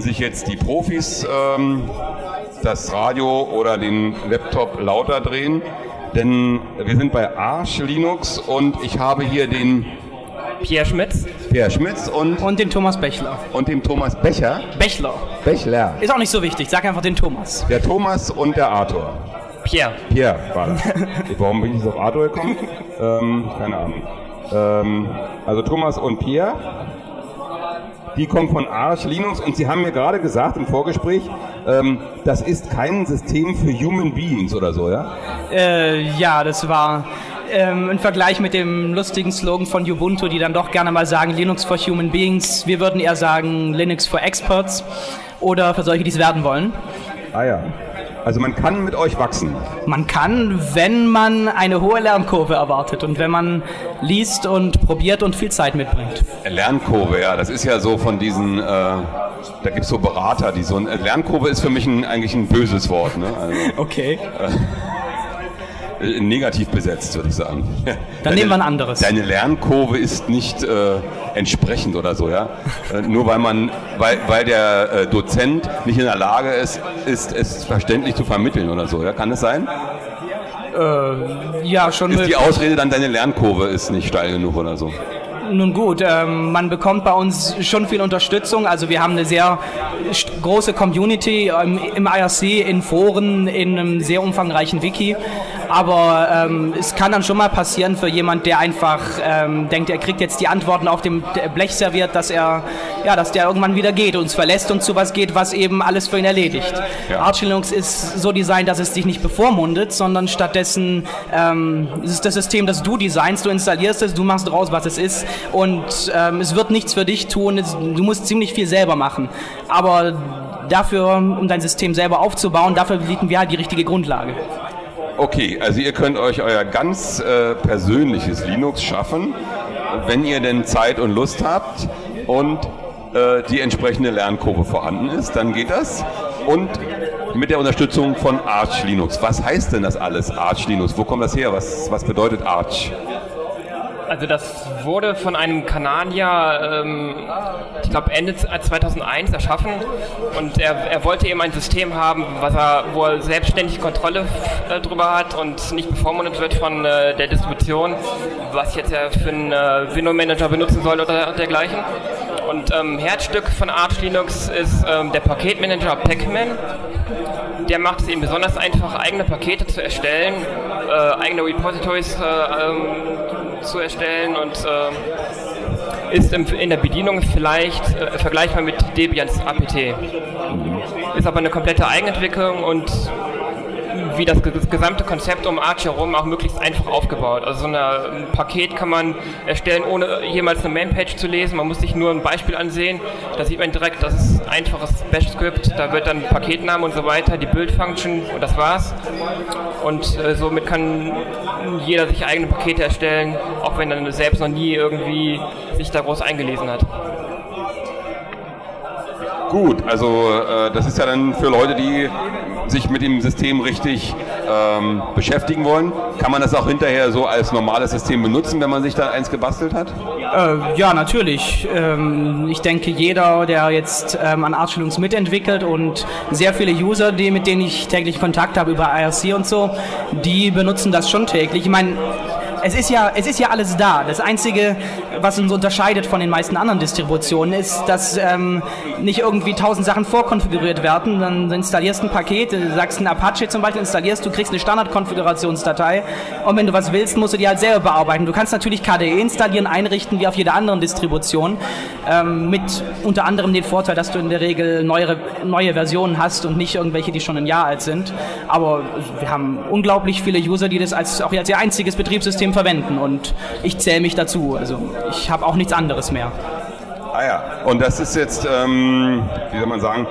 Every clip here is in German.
drehen sich jetzt die Profis ähm, das Radio oder den Laptop lauter drehen, denn wir sind bei Arch Linux und ich habe hier den Pierre Schmitz. Pierre Schmitz und, Und den Thomas Bechler. und dem Thomas Becher. Bechler. Bechler. Ist auch nicht so wichtig, sag einfach den Thomas. Der Thomas und der Arthur. Pierre. Pierre war das. Warum bin ich jetzt auf Arthur gekommen? Ähm, keine Ahnung. Ähm, also Thomas und Pierre, die kommen von Arch Linux und sie haben mir gerade gesagt im Vorgespräch, ähm, das ist kein System für Human Beings oder so, ja? Äh, ja, das war ähm, im Vergleich mit dem lustigen Slogan von Ubuntu, die dann doch gerne mal sagen Linux for Human Beings. Wir würden eher sagen Linux for Experts oder für solche, die es werden wollen. Ah ja. Also man kann mit euch wachsen. Man kann, wenn man eine hohe Lernkurve erwartet und wenn man liest und probiert und viel Zeit mitbringt. Lernkurve, ja, das ist ja so von diesen, äh, da gibt es so Berater, die so ein, Lernkurve ist für mich ein, eigentlich ein böses Wort, ne? Also, Okay. äh, negativ besetzt, würde ich sagen. Dann nehmen wir ein anderes. Deine Lernkurve ist nicht äh, entsprechend oder so, ja. Äh, nur weil man, weil, weil der äh, Dozent nicht in der Lage ist, ist es verständlich zu vermitteln oder so, ja. Kann es sein? Ja, schon Ist die Ausrede dann, deine Lernkurve ist nicht steil genug oder so? Nun gut, ähm, man bekommt bei uns schon viel Unterstützung. Also wir haben eine sehr große Community ähm, im IRC, in Foren, in einem sehr umfangreichen Wiki. Aber ähm, es kann dann schon mal passieren für jemand, der einfach ähm, denkt, er kriegt jetzt die Antworten auf dem Blech serviert, dass er, ja, dass der irgendwann wieder geht, uns verlässt und zu was geht, was eben alles für ihn erledigt. Ja. Arch Linux ist so designt, dass es dich nicht bevormundet, sondern stattdessen ähm, es ist das System, das du designst, du installierst es, du machst raus, was es ist und ähm, es wird nichts für dich tun. Es, du musst ziemlich viel selber machen. Aber dafür, um dein System selber aufzubauen, dafür bieten wir halt die richtige Grundlage. Okay, also ihr könnt euch euer ganz äh, persönliches Linux schaffen, wenn ihr denn Zeit und Lust habt und äh, die entsprechende Lernkurve vorhanden ist, dann geht das. Und mit der Unterstützung von Arch Linux. Was heißt denn das alles, Arch Linux? Wo kommt das her? Was, was bedeutet Arch? Also das wurde von einem Kanadier, ähm, ich glaube Ende 2001 erschaffen und er, er wollte eben ein System haben, was er, wo er selbstständig Kontrolle äh, drüber hat und nicht bevormundet wird von äh, der Distribution, was jetzt ja für einen äh, Window Manager benutzen soll oder dergleichen. Und ähm, Herzstück von Arch Linux ist ähm, der Paketmanager Pacman. Der macht es eben besonders einfach, eigene Pakete zu erstellen, äh, eigene Repositories äh, ähm, zu erstellen und äh, ist in der Bedienung vielleicht äh, vergleichbar mit Debians APT. Ist aber eine komplette Eigenentwicklung und wie das, ge- das gesamte Konzept um Arch herum auch möglichst einfach aufgebaut. Also so eine, ein Paket kann man erstellen, ohne jemals eine Mainpage zu lesen. Man muss sich nur ein Beispiel ansehen. Da sieht man direkt, das ist ein einfaches Bash-Skript. Da wird dann Paketname und so weiter, die Build-Function und das war's. Und äh, somit kann jeder sich eigene Pakete erstellen, auch wenn er selbst noch nie irgendwie sich da groß eingelesen hat. Gut, also äh, das ist ja dann für Leute, die sich mit dem System richtig ähm, beschäftigen wollen. Kann man das auch hinterher so als normales System benutzen, wenn man sich da eins gebastelt hat? Äh, ja, natürlich. Ähm, ich denke, jeder, der jetzt ähm, an Arch Linux mitentwickelt und sehr viele User, die, mit denen ich täglich Kontakt habe über IRC und so, die benutzen das schon täglich. Ich meine, es ist ja, es ist ja alles da. Das Einzige, was uns unterscheidet von den meisten anderen Distributionen, ist, dass ähm, nicht irgendwie tausend Sachen vorkonfiguriert werden. Dann installierst ein Paket, sagst ein Apache zum Beispiel, installierst, du kriegst eine Standardkonfigurationsdatei und wenn du was willst, musst du die halt selber bearbeiten. Du kannst natürlich KDE installieren, einrichten, wie auf jeder anderen Distribution, ähm, mit unter anderem den Vorteil, dass du in der Regel neuere, neue Versionen hast und nicht irgendwelche, die schon ein Jahr alt sind. Aber wir haben unglaublich viele User, die das als, auch als ihr einziges Betriebssystem verwenden und ich zähle mich dazu. Also ich habe auch nichts anderes mehr. Ah ja, und das ist jetzt, ähm, wie soll man sagen,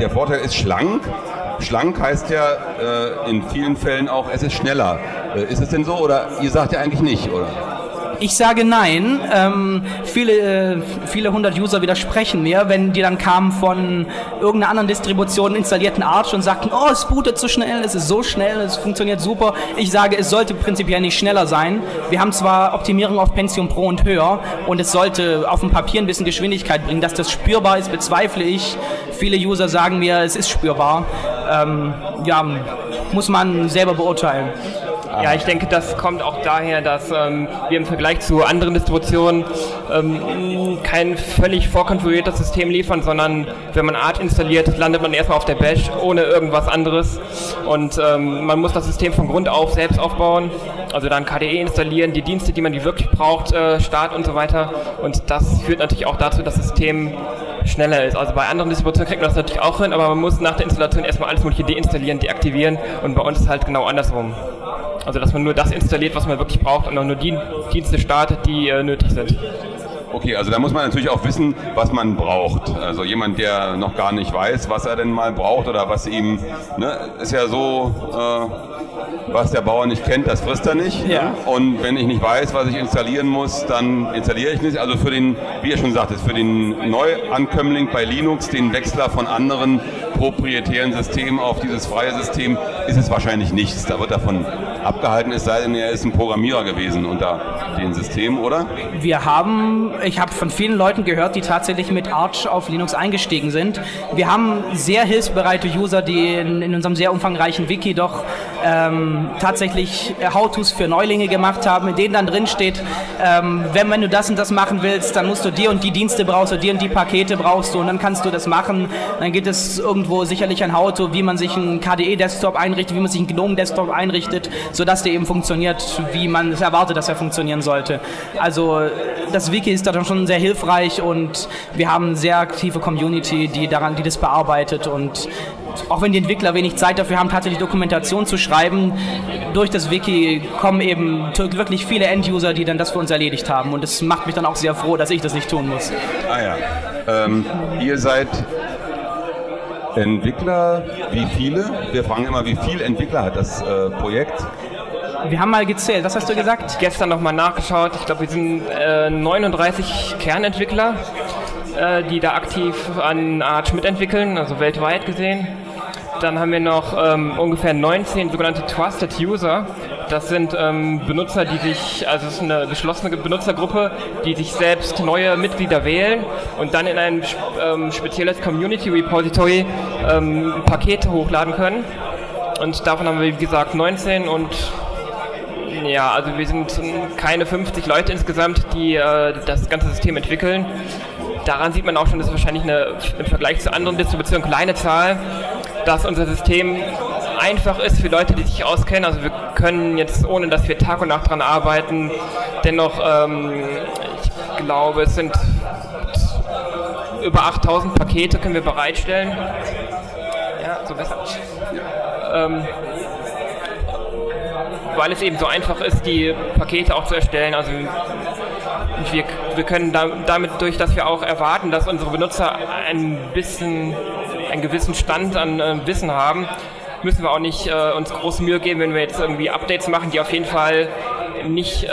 der Vorteil ist schlank. Schlank heißt ja äh, in vielen Fällen auch, es ist schneller. Äh, ist es denn so oder ihr sagt ja eigentlich nicht, oder? Ich sage nein. Ähm, viele, äh, viele hundert User widersprechen mir, wenn die dann kamen von irgendeiner anderen Distribution installierten Arch und sagten, oh, es bootet so schnell, es ist so schnell, es funktioniert super. Ich sage, es sollte prinzipiell nicht schneller sein. Wir haben zwar Optimierung auf Pentium Pro und höher und es sollte auf dem Papier ein bisschen Geschwindigkeit bringen. Dass das spürbar ist, bezweifle ich. Viele User sagen mir, es ist spürbar. Ähm, ja, muss man selber beurteilen. Ja, ich denke, das kommt auch daher, dass ähm, wir im Vergleich zu anderen Distributionen ähm, kein völlig vorkonfiguriertes System liefern, sondern wenn man Arch installiert, landet man erstmal auf der Bash ohne irgendwas anderes und ähm, man muss das System von Grund auf selbst aufbauen, also dann KDE installieren, die Dienste, die man die wirklich braucht, äh, Start und so weiter und das führt natürlich auch dazu, dass das System schneller ist. Also bei anderen Distributionen kriegt man das natürlich auch hin, aber man muss nach der Installation erstmal alles mögliche deinstallieren, deaktivieren und bei uns ist halt genau andersrum. Also dass man nur das installiert, was man wirklich braucht und auch nur die Dienste startet, die äh, nötig sind. Okay, also da muss man natürlich auch wissen, was man braucht. Also jemand, der noch gar nicht weiß, was er denn mal braucht oder was ihm, ne, ist ja so, äh, was der Bauer nicht kennt, das frisst er nicht. Ja. Ne? Und wenn ich nicht weiß, was ich installieren muss, dann installiere ich nicht. Also für den, wie ihr schon sagtet, für den Neuankömmling bei Linux, den Wechsler von anderen proprietären Systemen auf dieses freie System, ist es wahrscheinlich nichts. Da wird davon abgehalten, es sei denn, er ist ein Programmierer gewesen unter den Systemen, oder? Wir haben, ich habe von vielen Leuten gehört, die tatsächlich mit Arch auf Linux eingestiegen sind. Wir haben sehr hilfsbereite User, die in, in unserem sehr umfangreichen Wiki doch ähm, tatsächlich How-Tos für Neulinge gemacht haben, in denen dann drin steht, ähm, wenn, wenn du das und das machen willst, dann musst du die und die Dienste brauchst du, die und die Pakete brauchst du und dann kannst du das machen. Dann gibt es irgendwo sicherlich ein How-To, wie man sich einen KDE-Desktop einrichtet, wie man sich einen GNOME-Desktop einrichtet, sodass der eben funktioniert, wie man es erwartet, dass er funktionieren sollte. Also das Wiki ist da schon sehr hilfreich und wir haben eine sehr aktive Community, die daran, die das bearbeitet und auch wenn die Entwickler wenig Zeit dafür haben, tatsächlich Dokumentation zu schreiben, durch das Wiki kommen eben wirklich viele End-User, die dann das für uns erledigt haben. Und das macht mich dann auch sehr froh, dass ich das nicht tun muss. Ah ja. Ähm, ihr seid Entwickler, wie viele? Wir fragen immer, wie viele Entwickler hat das äh, Projekt? Wir haben mal gezählt, was hast du gesagt? Gestern nochmal nachgeschaut. Ich glaube, wir sind äh, 39 Kernentwickler, äh, die da aktiv an Arch mitentwickeln, also weltweit gesehen. Dann haben wir noch ähm, ungefähr 19 sogenannte Trusted User. Das sind ähm, Benutzer, die sich, also es ist eine geschlossene Benutzergruppe, die sich selbst neue Mitglieder wählen und dann in ein ähm, spezielles Community Repository ähm, Pakete hochladen können. Und davon haben wir, wie gesagt, 19 und ja, also wir sind keine 50 Leute insgesamt, die äh, das ganze System entwickeln. Daran sieht man auch schon, dass es wahrscheinlich eine, im Vergleich zu anderen Distributionen kleine Zahl, dass unser System einfach ist für Leute, die sich auskennen. Also wir können jetzt, ohne dass wir Tag und Nacht dran arbeiten, dennoch, ähm, ich glaube, es sind über 8000 Pakete können wir bereitstellen. Ja, so besser. Ähm, weil es eben so einfach ist, die Pakete auch zu erstellen. Also wir, wir können da, damit durch, dass wir auch erwarten, dass unsere Benutzer ein bisschen einen gewissen Stand an äh, Wissen haben, müssen wir auch nicht äh, uns große Mühe geben, wenn wir jetzt irgendwie Updates machen, die auf jeden Fall nicht äh,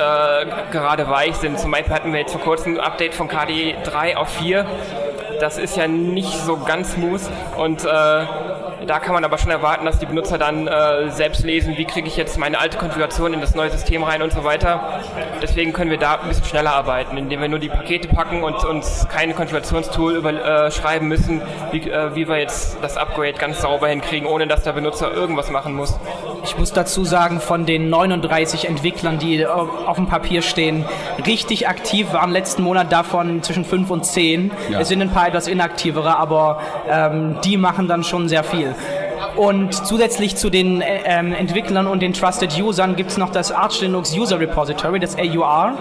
gerade weich sind. Zum Beispiel hatten wir jetzt vor kurzem ein Update von KDE 3 auf 4. Das ist ja nicht so ganz smooth und äh, da kann man aber schon erwarten, dass die Benutzer dann äh, selbst lesen, wie kriege ich jetzt meine alte Konfiguration in das neue System rein und so weiter. Deswegen können wir da ein bisschen schneller arbeiten, indem wir nur die Pakete packen und uns keine Konfigurationstool überschreiben äh, müssen, wie, äh, wie wir jetzt das Upgrade ganz sauber hinkriegen, ohne dass der Benutzer irgendwas machen muss. Ich muss dazu sagen, von den 39 Entwicklern, die äh, auf dem Papier stehen, richtig aktiv waren letzten Monat davon zwischen 5 und 10. Ja. Es sind ein paar etwas inaktivere, aber ähm, die machen dann schon sehr viel. Und zusätzlich zu den äh, ähm, Entwicklern und den Trusted Usern gibt es noch das Arch Linux User Repository, das AUR.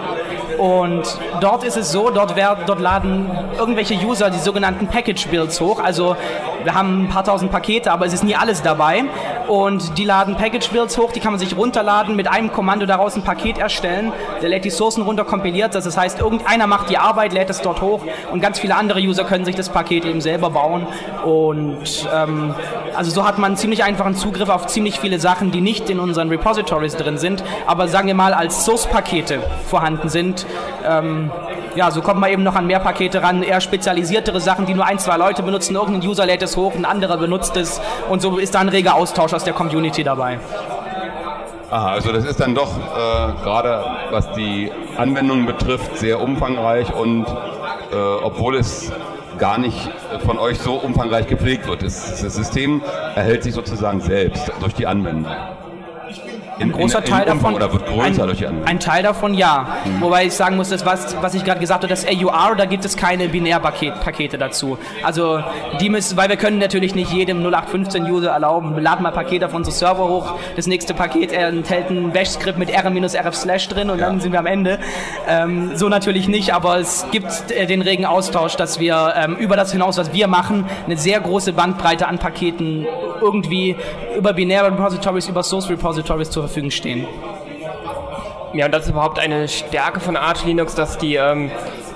Und dort ist es so, dort, werden, dort laden irgendwelche User die sogenannten Package Builds hoch. Also wir haben ein paar tausend Pakete, aber es ist nie alles dabei. Und die laden Package-Builds hoch, die kann man sich runterladen, mit einem Kommando daraus ein Paket erstellen, der lädt die Sourcen runter, kompiliert das, das heißt, irgendeiner macht die Arbeit, lädt es dort hoch. Und ganz viele andere User können sich das Paket eben selber bauen. Und ähm, also so hat man ziemlich einfachen Zugriff auf ziemlich viele Sachen, die nicht in unseren Repositories drin sind, aber sagen wir mal als Source-Pakete vorhanden sind. Ähm, ja, so kommt man eben noch an mehr Pakete ran, eher spezialisiertere Sachen, die nur ein, zwei Leute benutzen. Irgendein User lädt es hoch, ein anderer benutzt es. Und so ist da ein reger Austausch aus der Community dabei. Aha, also das ist dann doch äh, gerade was die Anwendungen betrifft sehr umfangreich und äh, obwohl es gar nicht von euch so umfangreich gepflegt wird. Das, das System erhält sich sozusagen selbst durch die Anwendung. Ein großer in, Teil davon. Oder wird größer ein, durch die Anwendung? Ein Teil davon ja. Mhm. Wobei ich sagen muss, das was, was ich gerade gesagt habe, das AUR, da gibt es keine Binärpakete dazu. Also die müssen, weil wir können natürlich nicht jedem 0815-User erlauben, laden mal Pakete auf unsere Server hoch, das nächste Paket enthält ein Bash-Skript mit r-rf slash drin und ja. dann sind wir am Ende. Ähm, so natürlich nicht, aber es gibt äh, den regen Austausch, dass wir ähm, über das hinaus, was wir machen, eine sehr große Bandbreite an Paketen irgendwie über binäre Repositories, über Source Repositories zur Verfügung stehen. Ja, und das ist überhaupt eine Stärke von Arch Linux, dass die, ähm,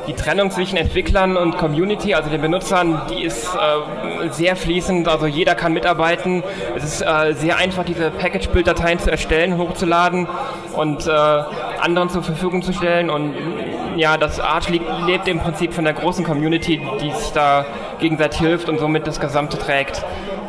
die Trennung zwischen Entwicklern und Community, also den Benutzern, die ist äh, sehr fließend, also jeder kann mitarbeiten. Es ist äh, sehr einfach, diese Package-Build-Dateien zu erstellen, hochzuladen und äh, anderen zur Verfügung zu stellen. Und ja, das Arch lebt im Prinzip von der großen Community, die sich da gegenseitig hilft und somit das Gesamte trägt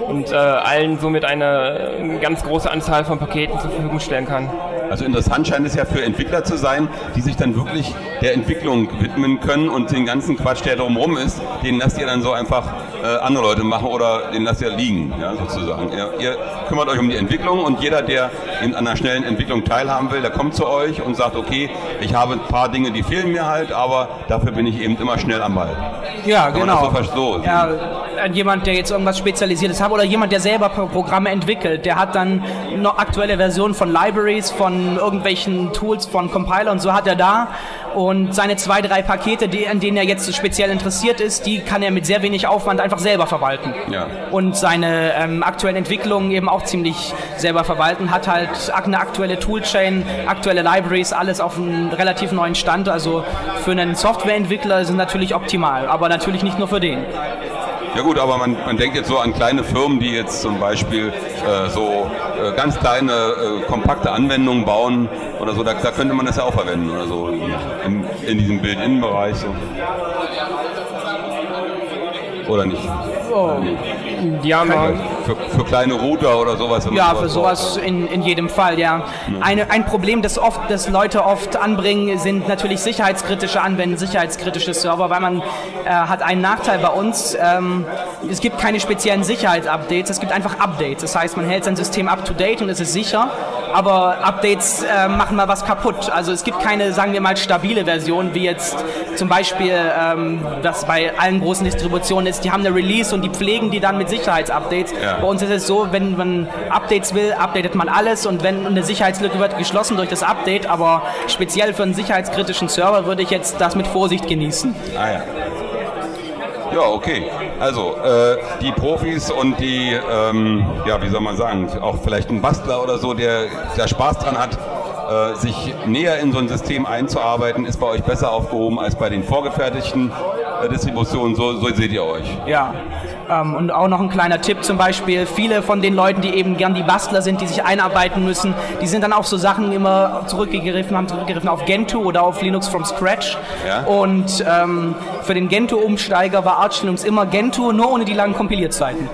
und äh, allen somit eine ganz große Anzahl von Paketen zur Verfügung stellen kann. Also interessant scheint es ja für Entwickler zu sein, die sich dann wirklich der Entwicklung widmen können und den ganzen Quatsch, der drumherum ist, den lasst ihr dann so einfach äh, andere Leute machen oder den lasst ihr liegen, ja, sozusagen. Ihr, ihr, kümmert euch um die Entwicklung und jeder, der in einer schnellen Entwicklung teilhaben will, der kommt zu euch und sagt, okay, ich habe ein paar Dinge, die fehlen mir halt, aber dafür bin ich eben immer schnell am Ball. Ja, genau. So so ja, jemand, der jetzt irgendwas Spezialisiertes hat oder jemand, der selber Programme entwickelt, der hat dann noch aktuelle Versionen von Libraries, von irgendwelchen Tools, von Compiler und so hat er da und seine zwei, drei Pakete, die, an denen er jetzt speziell interessiert ist, die kann er mit sehr wenig Aufwand einfach selber verwalten. Ja. Und seine ähm, aktuellen Entwicklungen eben auch ziemlich selber verwalten, hat halt eine aktuelle Toolchain, aktuelle Libraries, alles auf einem relativ neuen Stand. Also für einen Softwareentwickler sind natürlich optimal, aber natürlich nicht nur für den. Ja gut, aber man, man denkt jetzt so an kleine Firmen, die jetzt zum Beispiel äh, so äh, ganz kleine, äh, kompakte Anwendungen bauen oder so, da, da, könnte man das ja auch verwenden oder so in, in diesem Bild-In-Bereich. So. Oder nicht? Oh. Ja, man, für, für, kleine Router oder sowas. Ja, für sowas in, in jedem Fall, ja. ja. Eine, ein Problem, das oft, das Leute oft anbringen, sind natürlich sicherheitskritische Anwendungen, sicherheitskritische Server, weil man äh, hat einen Nachteil bei uns. Ähm, es gibt keine speziellen Sicherheitsupdates, es gibt einfach Updates. Das heißt, man hält sein System up to date und es ist sicher, aber Updates äh, machen mal was kaputt. Also es gibt keine, sagen wir mal, stabile Version, wie jetzt zum Beispiel, ähm, das bei allen großen Distributionen ist, die haben eine Release und die pflegen die dann mit Sicherheitsupdates. Ja. Bei uns ist es so, wenn man Updates will, updatet man alles und wenn eine Sicherheitslücke wird geschlossen durch das Update, aber speziell für einen sicherheitskritischen Server würde ich jetzt das mit Vorsicht genießen. Ah ja. Ja, okay. Also äh, die Profis und die, ähm, ja, wie soll man sagen, auch vielleicht ein Bastler oder so, der, der Spaß dran hat, äh, sich näher in so ein System einzuarbeiten, ist bei euch besser aufgehoben als bei den vorgefertigten äh, Distributionen. So, so seht ihr euch. Ja. Ähm, und auch noch ein kleiner Tipp zum Beispiel, viele von den Leuten, die eben gern die Bastler sind, die sich einarbeiten müssen, die sind dann auf so Sachen immer zurückgegriffen, haben zurückgegriffen auf Gentoo oder auf Linux from Scratch. Ja. Und ähm, für den Gentoo-Umsteiger war Arch Linux immer Gentoo, nur ohne die langen Kompilierzeiten.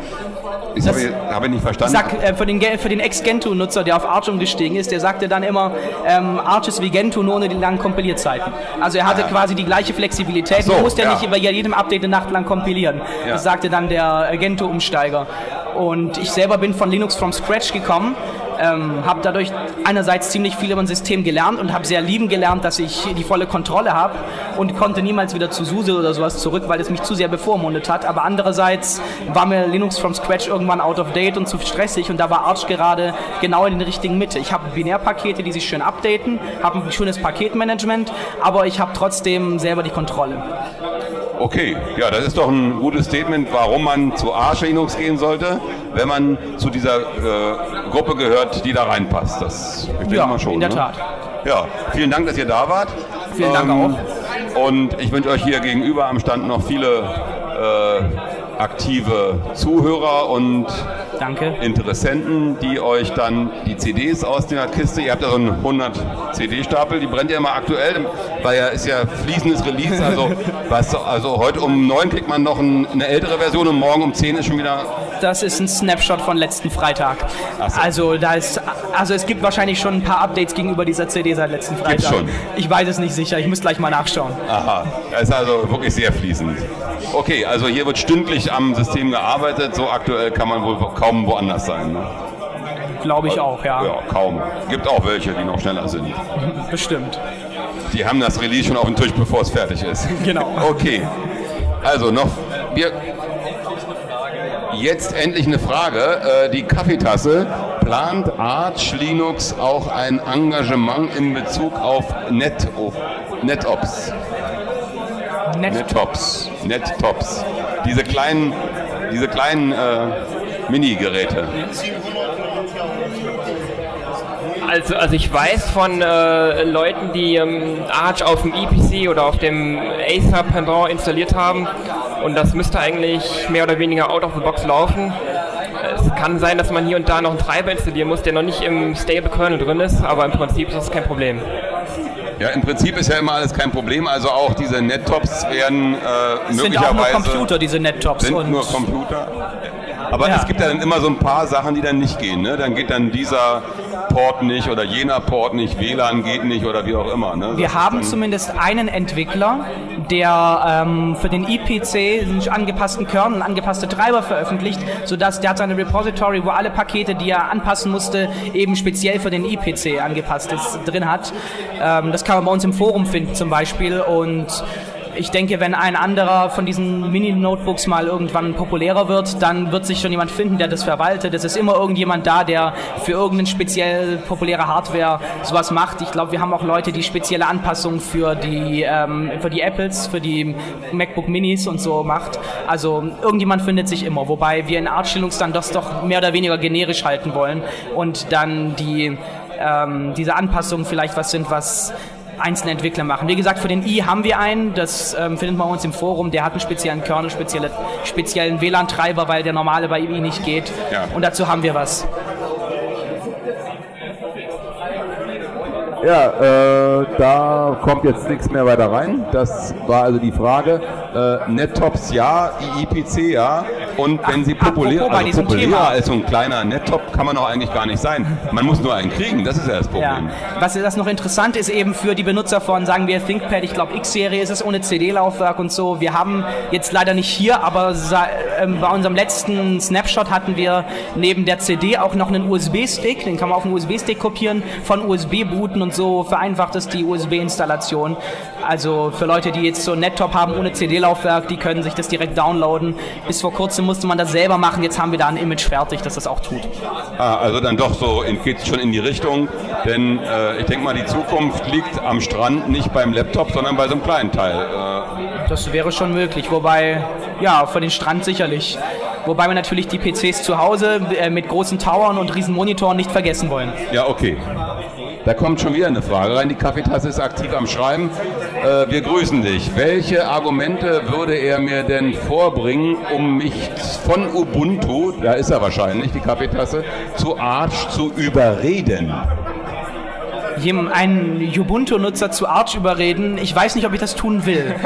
Ich habe, habe nicht verstanden. Sag, äh, für den, für den Ex-Gentoo-Nutzer, der auf Arch umgestiegen ist, der sagte dann immer, ähm, Arch ist wie Gentoo, nur ohne die langen Kompilierzeiten. Also er hatte ja. quasi die gleiche Flexibilität, so, musste ja. nicht über jedem Update eine Nacht lang kompilieren. Ja. Das sagte dann der Gentoo-Umsteiger. Und ich selber bin von Linux from Scratch gekommen ähm, habe dadurch einerseits ziemlich viel über ein System gelernt und habe sehr lieben gelernt, dass ich die volle Kontrolle habe und konnte niemals wieder zu SUSE oder sowas zurück, weil es mich zu sehr bevormundet hat. Aber andererseits war mir Linux from Scratch irgendwann out of date und zu stressig und da war Arch gerade genau in der richtigen Mitte. Ich habe Binärpakete, die sich schön updaten, habe ein schönes Paketmanagement, aber ich habe trotzdem selber die Kontrolle. Okay, ja, das ist doch ein gutes Statement, warum man zu Arch Linux gehen sollte, wenn man zu dieser äh, Gruppe gehört, die da reinpasst. Das ich ja, mal schon. In der ne? Tat. Ja, vielen Dank, dass ihr da wart. Vielen Dank ähm, auch. Und ich wünsche euch hier gegenüber am Stand noch viele äh, aktive Zuhörer und Danke. Interessenten, die euch dann die CDs aus der Kiste, ihr habt ja so einen 100 CD-Stapel, die brennt ja immer aktuell, weil ja ist ja fließendes Release, also, was, also heute um 9 kriegt man noch ein, eine ältere Version und morgen um 10 ist schon wieder... Das ist ein Snapshot von letzten Freitag. So. Also da ist, also es gibt wahrscheinlich schon ein paar Updates gegenüber dieser CD seit letzten Freitag. Gibt's schon? Ich weiß es nicht sicher, ich muss gleich mal nachschauen. Aha, das ist also wirklich sehr fließend. Okay, also hier wird stündlich am System gearbeitet, so aktuell kann man wohl kaum woanders sein. Ne? Glaube ich auch, ja. Ja, kaum. Gibt auch welche, die noch schneller sind. Bestimmt. Die haben das Release schon auf dem Tisch, bevor es fertig ist. Genau. Okay. Also noch, wir, jetzt endlich eine Frage. Äh, die Kaffeetasse. Plant Arch Linux auch ein Engagement in Bezug auf Net NetOps? Net NetOps. NetTops. Diese kleinen, diese kleinen äh, Mini-Geräte? Also, also ich weiß von äh, Leuten, die ähm, Arch auf dem EPC oder auf dem Acer Pendant installiert haben und das müsste eigentlich mehr oder weniger out of the box laufen. Es kann sein, dass man hier und da noch einen Treiber installieren muss, der noch nicht im Stable Kernel drin ist, aber im Prinzip ist das kein Problem. Ja, im Prinzip ist ja immer alles kein Problem. Also auch diese Nettops werden äh, möglicherweise... Sind auch nur Computer, diese Nettops. Sind nur Computer. Aber ja. es gibt ja dann immer so ein paar Sachen, die dann nicht gehen. Ne? Dann geht dann dieser Port nicht oder jener Port nicht, WLAN geht nicht oder wie auch immer. Ne? Wir haben zumindest einen Entwickler, der ähm, für den IPC einen angepassten Kernel, angepasste Treiber veröffentlicht, sodass der hat seine Repository, wo alle Pakete, die er anpassen musste, eben speziell für den IPC angepasst ist, drin hat. Ähm, das kann man bei uns im Forum finden zum Beispiel und ich denke, wenn ein anderer von diesen Mini-Notebooks mal irgendwann populärer wird, dann wird sich schon jemand finden, der das verwaltet. Es ist immer irgendjemand da, der für irgendeine speziell populäre Hardware sowas macht. Ich glaube, wir haben auch Leute, die spezielle Anpassungen für die, ähm, für die Apples, für die MacBook Minis und so macht. Also irgendjemand findet sich immer, wobei wir in Linux dann das doch mehr oder weniger generisch halten wollen und dann die ähm, diese Anpassungen vielleicht was sind, was einzelne Entwickler machen. Wie gesagt, für den i haben wir einen, das ähm, findet man bei uns im Forum, der hat einen speziellen Kernel, spezielle, speziellen WLAN-Treiber, weil der normale bei i nicht geht. Ja. Und dazu haben wir was. Ja, äh, da kommt jetzt nichts mehr weiter rein. Das war also die Frage. Äh, NetTops ja, IPC ja. Und wenn sie populär, also populärer als so ein kleiner Nettop kann man auch eigentlich gar nicht sein. Man muss nur einen kriegen, das ist ja das Problem. Ja. Was das noch interessant ist eben für die Benutzer von, sagen wir ThinkPad, ich glaube X-Serie ist es ohne CD-Laufwerk und so. Wir haben jetzt leider nicht hier, aber äh, bei unserem letzten Snapshot hatten wir neben der CD auch noch einen USB-Stick, den kann man auf einen USB-Stick kopieren, von USB booten und so vereinfacht es die USB-Installation. Also für Leute, die jetzt so ein Nettop haben ohne CD-Laufwerk, die können sich das direkt downloaden. Bis vor kurzem musste man das selber machen, jetzt haben wir da ein Image fertig, das das auch tut. Ah, also dann doch so geht es schon in die Richtung, denn äh, ich denke mal, die Zukunft liegt am Strand nicht beim Laptop, sondern bei so einem kleinen Teil. Äh. Das wäre schon möglich, wobei, ja, für den Strand sicherlich. Wobei wir natürlich die PCs zu Hause äh, mit großen Towern und riesen Monitoren nicht vergessen wollen. Ja, okay. Da kommt schon wieder eine Frage rein. Die Kaffeetasse ist aktiv am Schreiben. Äh, wir grüßen dich. Welche Argumente würde er mir denn vorbringen, um mich von Ubuntu, da ist er wahrscheinlich, die Kaffeetasse, zu Arch zu überreden? Einen Ubuntu-Nutzer zu Arch überreden. Ich weiß nicht, ob ich das tun will.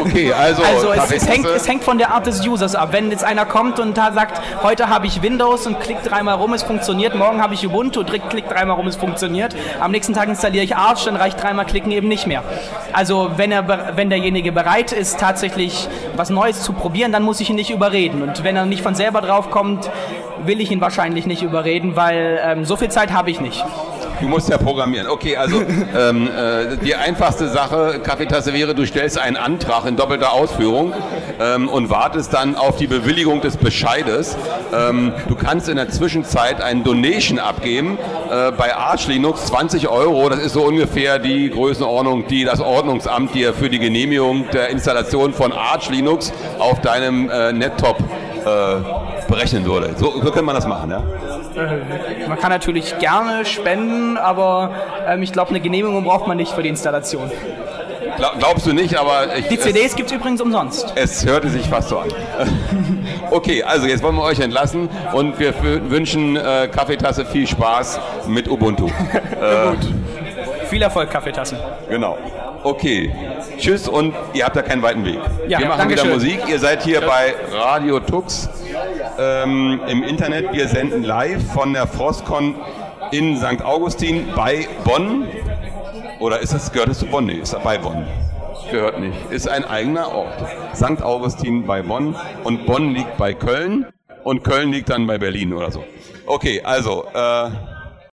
Okay, also, also es, es, hängt, es hängt von der Art des Users ab. Wenn jetzt einer kommt und da sagt, heute habe ich Windows und klickt dreimal rum, es funktioniert, morgen habe ich Ubuntu, klickt dreimal rum, es funktioniert, am nächsten Tag installiere ich Arch, dann reicht dreimal klicken eben nicht mehr. Also wenn, er, wenn derjenige bereit ist, tatsächlich was Neues zu probieren, dann muss ich ihn nicht überreden. Und wenn er nicht von selber drauf kommt, will ich ihn wahrscheinlich nicht überreden, weil ähm, so viel Zeit habe ich nicht. Du musst ja programmieren. Okay, also ähm, äh, die einfachste Sache, Kaffeetasse wäre, du stellst einen Antrag in doppelter Ausführung ähm, und wartest dann auf die Bewilligung des Bescheides. Ähm, du kannst in der Zwischenzeit einen Donation abgeben äh, bei Arch Linux, 20 Euro. Das ist so ungefähr die Größenordnung, die das Ordnungsamt dir für die Genehmigung der Installation von Arch Linux auf deinem äh, Nettop berechnen würde. So, so kann man das machen, ja? Äh, man kann natürlich gerne spenden, aber ähm, ich glaube, eine Genehmigung braucht man nicht für die Installation. Glaub, glaubst du nicht, aber ich, Die CDs gibt es übrigens umsonst. Es hörte sich fast so an. okay, also jetzt wollen wir euch entlassen und wir wünschen äh, Kaffeetasse viel Spaß mit Ubuntu. äh, Gut. Viel Erfolg, Kaffeetasse. Genau. Okay. Tschüss und ihr habt da keinen weiten Weg. Ja, wir machen wieder schön. Musik. Ihr seid hier bei Radio Tux ähm, im Internet. Wir senden live von der Frostcon in St. Augustin bei Bonn. Oder ist es, gehört es zu Bonn? Nee, ist bei Bonn. Gehört nicht. Ist ein eigener Ort. St. Augustin bei Bonn und Bonn liegt bei Köln und Köln liegt dann bei Berlin oder so. Okay, also äh,